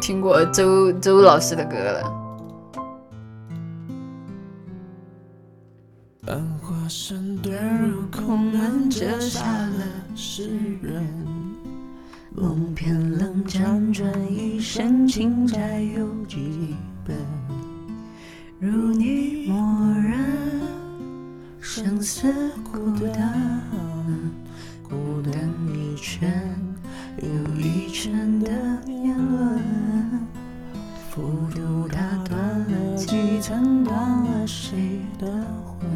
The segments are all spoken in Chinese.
听过周周老师的歌了。繁华身遁入空门，折下了诗人。梦偏冷，辗转一生，情债有几本？如你默认，生死孤单，孤独打断了几层，断了谁的魂？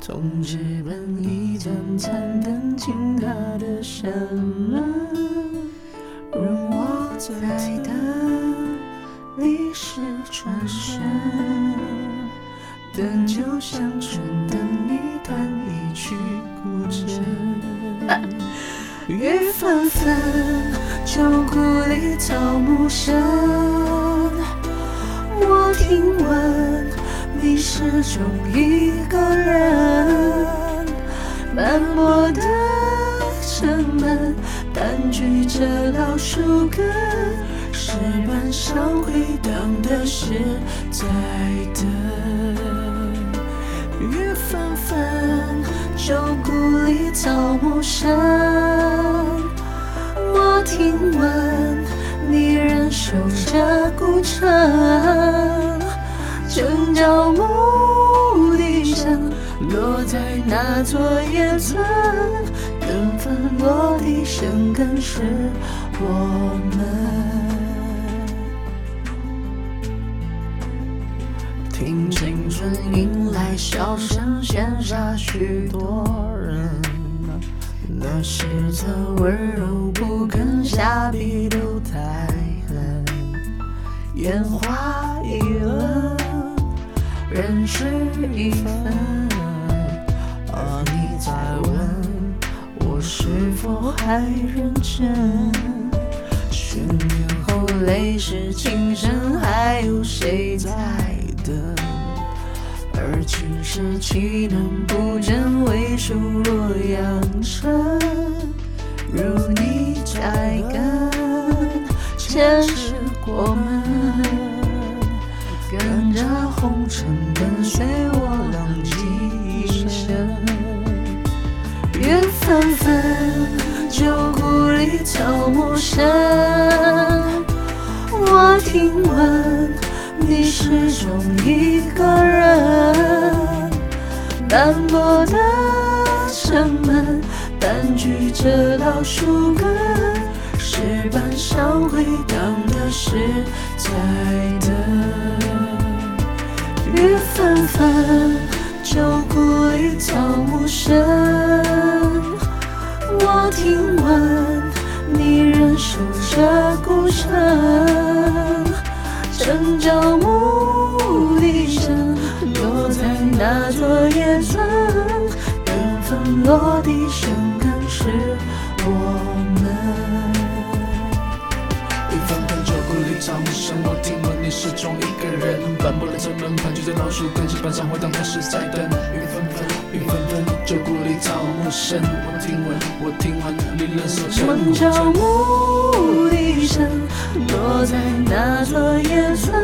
从纸本一盏残灯，倾他的山门，任我在等，历史转身，等就像春等一弹一曲古筝。雨纷纷，旧故里草木深，我听闻。你始终一个人，斑驳的城门，盘踞着老树根，石板上回荡的是在等。雨纷纷，旧故里草木深，听闻你仍守着孤城。正角牧笛声落在那座野村，根分落地生根是我们。听青春迎来笑声，羡煞许多人。那是侧温柔不肯下笔都太狠，烟花易冷。人事已分，而你在问我是否还认真？十年后泪湿情深，还有谁在等？而今世岂能不真？为数洛阳城，如你栽根，前世过门。跟着红尘，跟随我浪迹一生。雨纷纷，旧故里草木深。我听闻你始终一个人。斑驳的城门，盘踞着老树根，石板上回荡的是在等。雨纷纷，旧故里草木深。我听闻你仍守着孤城，城角落地生根是我们。雨纷纷，旧故里草木深，我听闻。你始终一个人。斑驳的城门，盘踞在老树根，石板上回荡的是在等。雨纷纷，雨纷纷，旧故里草木深，我听闻，我听闻。你仍守着古城。城角牧笛声落在那座野村，